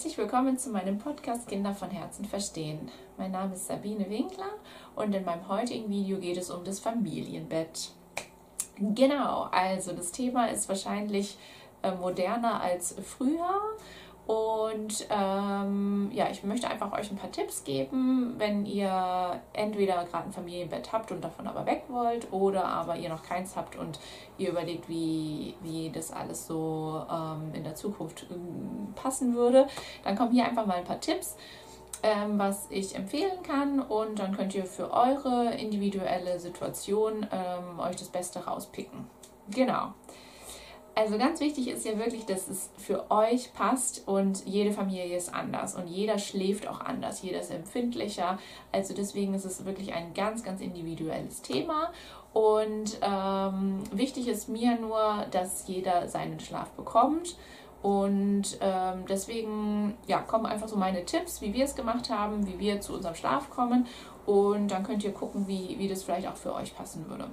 herzlich willkommen zu meinem Podcast Kinder von Herzen verstehen. Mein Name ist Sabine Winkler und in meinem heutigen Video geht es um das Familienbett. Genau, also das Thema ist wahrscheinlich äh, moderner als früher und ähm, ja, ich möchte einfach euch ein paar Tipps geben, wenn ihr entweder gerade ein Familienbett habt und davon aber weg wollt oder aber ihr noch keins habt und ihr überlegt, wie, wie das alles so ähm, in der Zukunft ähm, passen würde. Dann kommen hier einfach mal ein paar Tipps, ähm, was ich empfehlen kann und dann könnt ihr für eure individuelle Situation ähm, euch das Beste rauspicken. Genau. Also ganz wichtig ist ja wirklich, dass es für euch passt und jede Familie ist anders und jeder schläft auch anders, jeder ist empfindlicher. Also deswegen ist es wirklich ein ganz, ganz individuelles Thema. Und ähm, wichtig ist mir nur, dass jeder seinen Schlaf bekommt. Und ähm, deswegen ja, kommen einfach so meine Tipps, wie wir es gemacht haben, wie wir zu unserem Schlaf kommen. Und dann könnt ihr gucken, wie, wie das vielleicht auch für euch passen würde.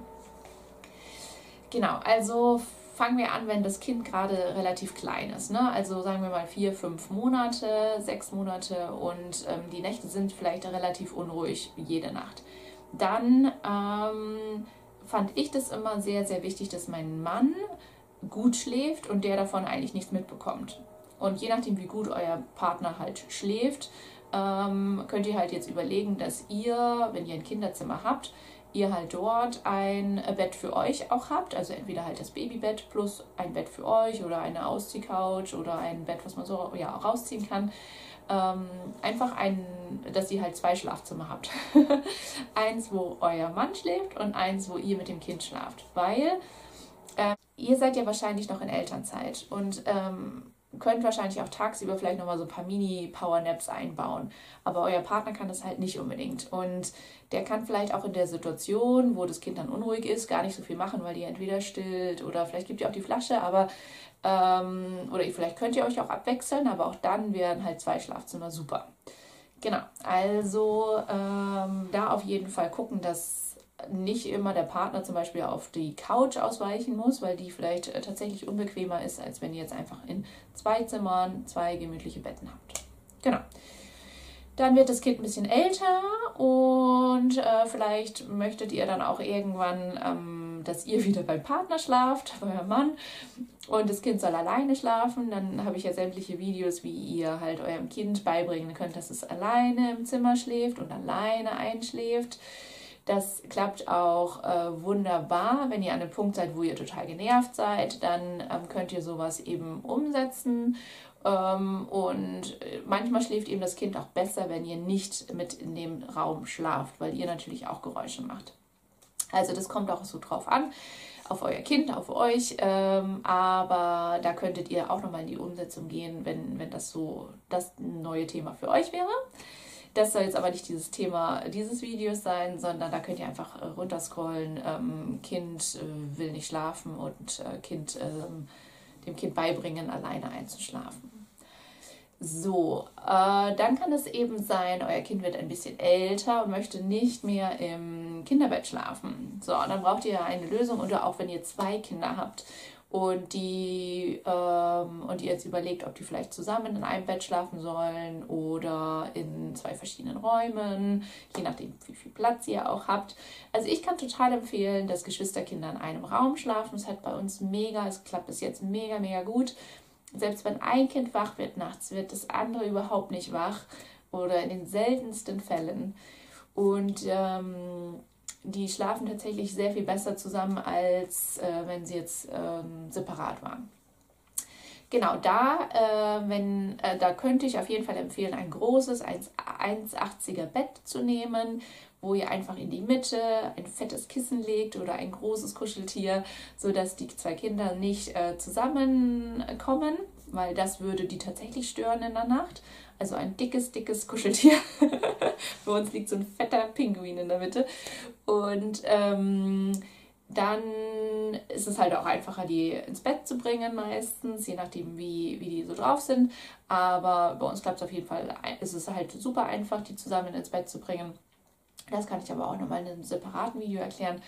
Genau, also fangen wir an, wenn das Kind gerade relativ klein ist. Ne? Also sagen wir mal vier, fünf Monate, sechs Monate und ähm, die Nächte sind vielleicht relativ unruhig jede Nacht. Dann ähm, fand ich das immer sehr, sehr wichtig, dass mein Mann gut schläft und der davon eigentlich nichts mitbekommt. Und je nachdem, wie gut euer Partner halt schläft, ähm, könnt ihr halt jetzt überlegen, dass ihr, wenn ihr ein Kinderzimmer habt, ihr halt dort ein Bett für euch auch habt. Also entweder halt das Babybett plus ein Bett für euch oder eine Ausziehcouch oder ein Bett, was man so ja, rausziehen kann. Ähm, einfach ein, dass ihr halt zwei Schlafzimmer habt. eins, wo euer Mann schläft und eins, wo ihr mit dem Kind schlaft. Weil ihr seid ja wahrscheinlich noch in Elternzeit und ähm, könnt wahrscheinlich auch tagsüber vielleicht nochmal so ein paar Mini-Power-Naps einbauen. Aber euer Partner kann das halt nicht unbedingt. Und der kann vielleicht auch in der Situation, wo das Kind dann unruhig ist, gar nicht so viel machen, weil ihr entweder stillt oder vielleicht gibt ihr auch die Flasche, aber ähm, oder vielleicht könnt ihr euch auch abwechseln, aber auch dann wären halt zwei Schlafzimmer super. Genau, also ähm, da auf jeden Fall gucken, dass nicht immer der Partner zum Beispiel auf die Couch ausweichen muss, weil die vielleicht äh, tatsächlich unbequemer ist, als wenn ihr jetzt einfach in zwei Zimmern zwei gemütliche Betten habt. Genau. Dann wird das Kind ein bisschen älter und äh, vielleicht möchtet ihr dann auch irgendwann, ähm, dass ihr wieder beim Partner schlaft, bei Mann und das Kind soll alleine schlafen. Dann habe ich ja sämtliche Videos, wie ihr halt eurem Kind beibringen könnt, dass es alleine im Zimmer schläft und alleine einschläft. Das klappt auch äh, wunderbar, wenn ihr an einem Punkt seid, wo ihr total genervt seid, dann ähm, könnt ihr sowas eben umsetzen. Ähm, und äh, manchmal schläft eben das Kind auch besser, wenn ihr nicht mit in dem Raum schlaft, weil ihr natürlich auch Geräusche macht. Also das kommt auch so drauf an, auf euer Kind, auf euch. Ähm, aber da könntet ihr auch nochmal in die Umsetzung gehen, wenn, wenn das so das neue Thema für euch wäre. Das soll jetzt aber nicht dieses Thema dieses Videos sein, sondern da könnt ihr einfach äh, runterscrollen. Ähm, kind äh, will nicht schlafen und äh, kind, ähm, dem Kind beibringen, alleine einzuschlafen. So, äh, dann kann es eben sein, euer Kind wird ein bisschen älter und möchte nicht mehr im Kinderbett schlafen. So, dann braucht ihr eine Lösung oder auch wenn ihr zwei Kinder habt und die ähm, und ihr jetzt überlegt, ob die vielleicht zusammen in einem Bett schlafen sollen oder in zwei verschiedenen Räumen, je nachdem, wie viel Platz ihr auch habt. Also ich kann total empfehlen, dass Geschwisterkinder in einem Raum schlafen. Es hat bei uns mega, es klappt bis jetzt mega, mega gut. Selbst wenn ein Kind wach wird nachts, wird das andere überhaupt nicht wach oder in den seltensten Fällen. Und ähm, die schlafen tatsächlich sehr viel besser zusammen, als äh, wenn sie jetzt ähm, separat waren. Genau, da, äh, wenn, äh, da könnte ich auf jeden Fall empfehlen, ein großes 1,80er Bett zu nehmen, wo ihr einfach in die Mitte ein fettes Kissen legt oder ein großes Kuscheltier, sodass die zwei Kinder nicht äh, zusammenkommen, weil das würde die tatsächlich stören in der Nacht. Also ein dickes, dickes Kuscheltier. Bei uns liegt so ein fetter Pinguin in der Mitte. Und ähm, dann ist es halt auch einfacher, die ins Bett zu bringen meistens, je nachdem, wie, wie die so drauf sind. Aber bei uns klappt es auf jeden Fall, ist es halt super einfach, die zusammen ins Bett zu bringen. Das kann ich aber auch nochmal in einem separaten Video erklären.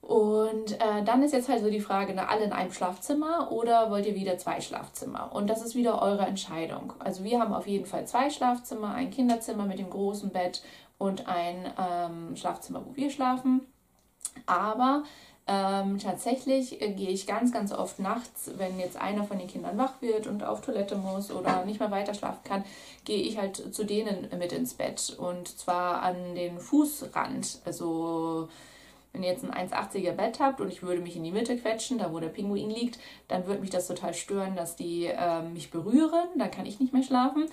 Und äh, dann ist jetzt halt so die Frage, ne, alle in einem Schlafzimmer oder wollt ihr wieder zwei Schlafzimmer? Und das ist wieder eure Entscheidung. Also wir haben auf jeden Fall zwei Schlafzimmer, ein Kinderzimmer mit dem großen Bett und ein ähm, Schlafzimmer, wo wir schlafen. Aber ähm, tatsächlich äh, gehe ich ganz, ganz oft nachts, wenn jetzt einer von den Kindern wach wird und auf Toilette muss oder nicht mehr weiter schlafen kann, gehe ich halt zu denen mit ins Bett. Und zwar an den Fußrand. Also wenn ihr jetzt ein 1,80er Bett habt und ich würde mich in die Mitte quetschen, da wo der Pinguin liegt, dann würde mich das total stören, dass die äh, mich berühren. Dann kann ich nicht mehr schlafen.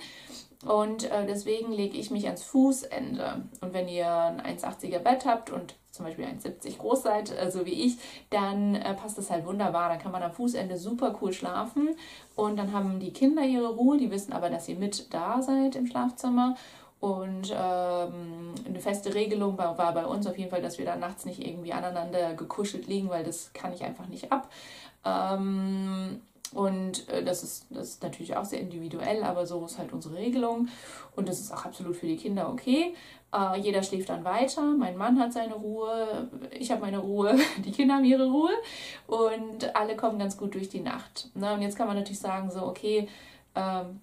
Und äh, deswegen lege ich mich ans Fußende. Und wenn ihr ein 1,80er Bett habt und zum Beispiel 1,70 groß seid, äh, so wie ich, dann äh, passt das halt wunderbar. Dann kann man am Fußende super cool schlafen. Und dann haben die Kinder ihre Ruhe. Die wissen aber, dass ihr mit da seid im Schlafzimmer. Und ähm, eine feste Regelung war, war, bei uns auf jeden Fall, dass wir da nachts nicht irgendwie aneinander gekuschelt liegen, weil das kann ich einfach nicht ab. Ähm, und äh, das, ist, das ist natürlich auch sehr individuell, aber so ist halt unsere Regelung. Und das ist auch absolut für die Kinder okay. Äh, jeder schläft dann weiter. Mein Mann hat seine Ruhe, ich habe meine Ruhe, die Kinder haben ihre Ruhe. Und alle kommen ganz gut durch die Nacht. Ne? Und jetzt kann man natürlich sagen, so, okay, ähm,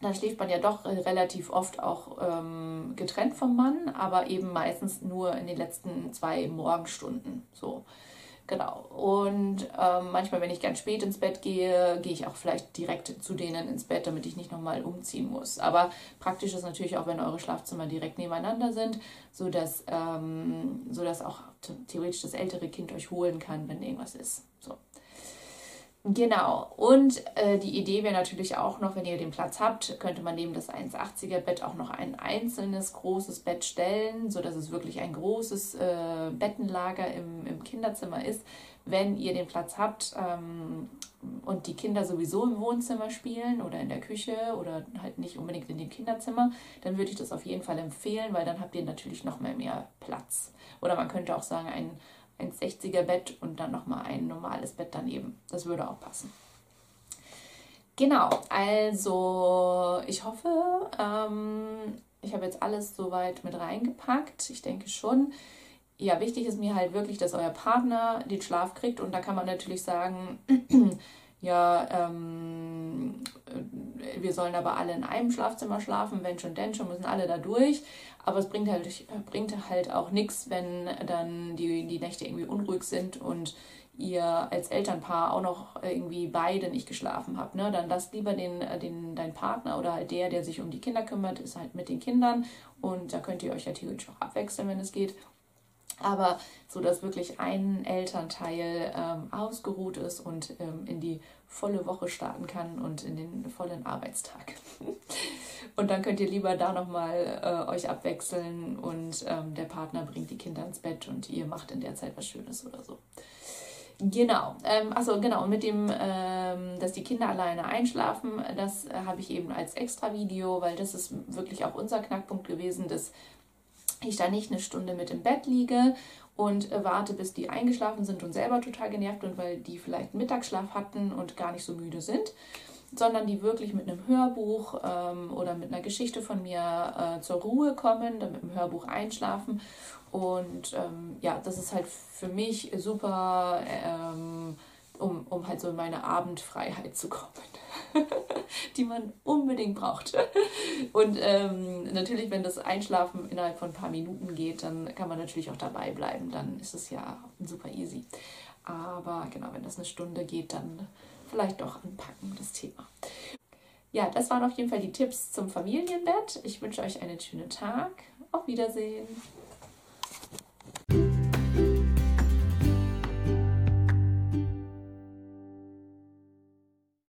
dann schläft man ja doch relativ oft auch ähm, getrennt vom Mann, aber eben meistens nur in den letzten zwei Morgenstunden. So. Genau. Und ähm, manchmal, wenn ich ganz spät ins Bett gehe, gehe ich auch vielleicht direkt zu denen ins Bett, damit ich nicht nochmal umziehen muss. Aber praktisch ist natürlich auch, wenn eure Schlafzimmer direkt nebeneinander sind, sodass, ähm, sodass auch theoretisch das ältere Kind euch holen kann, wenn irgendwas ist. So. Genau. Und äh, die Idee wäre natürlich auch noch, wenn ihr den Platz habt, könnte man neben das 1,80er Bett auch noch ein einzelnes großes Bett stellen, sodass es wirklich ein großes äh, Bettenlager im, im Kinderzimmer ist. Wenn ihr den Platz habt ähm, und die Kinder sowieso im Wohnzimmer spielen oder in der Küche oder halt nicht unbedingt in dem Kinderzimmer, dann würde ich das auf jeden Fall empfehlen, weil dann habt ihr natürlich noch mehr, mehr Platz. Oder man könnte auch sagen, ein ein 60er Bett und dann nochmal ein normales Bett daneben. Das würde auch passen. Genau, also ich hoffe, ähm, ich habe jetzt alles soweit mit reingepackt. Ich denke schon. Ja, wichtig ist mir halt wirklich, dass euer Partner den Schlaf kriegt und da kann man natürlich sagen, ja, ähm, wir sollen aber alle in einem Schlafzimmer schlafen, wenn schon denn schon, müssen alle da durch. Aber es bringt halt, bringt halt auch nichts, wenn dann die, die Nächte irgendwie unruhig sind und ihr als Elternpaar auch noch irgendwie beide nicht geschlafen habt. Ne? Dann lasst lieber den, den, dein Partner oder halt der, der sich um die Kinder kümmert, ist halt mit den Kindern. Und da könnt ihr euch ja theoretisch auch abwechseln, wenn es geht aber so dass wirklich ein Elternteil ähm, ausgeruht ist und ähm, in die volle Woche starten kann und in den vollen Arbeitstag. und dann könnt ihr lieber da nochmal äh, euch abwechseln und ähm, der Partner bringt die Kinder ins Bett und ihr macht in der Zeit was Schönes oder so. Genau, ähm, also genau, mit dem, ähm, dass die Kinder alleine einschlafen, das äh, habe ich eben als extra Video, weil das ist wirklich auch unser Knackpunkt gewesen, dass ich da nicht eine Stunde mit im Bett liege und äh, warte, bis die eingeschlafen sind und selber total genervt und weil die vielleicht Mittagsschlaf hatten und gar nicht so müde sind, sondern die wirklich mit einem Hörbuch ähm, oder mit einer Geschichte von mir äh, zur Ruhe kommen, dann mit dem Hörbuch einschlafen. Und ähm, ja, das ist halt für mich super, ähm, um, um halt so in meine Abendfreiheit zu kommen. die man unbedingt braucht. Und ähm, natürlich, wenn das Einschlafen innerhalb von ein paar Minuten geht, dann kann man natürlich auch dabei bleiben. Dann ist es ja super easy. Aber genau, wenn das eine Stunde geht, dann vielleicht doch anpacken, das Thema. Ja, das waren auf jeden Fall die Tipps zum Familienbett. Ich wünsche euch einen schönen Tag. Auf Wiedersehen.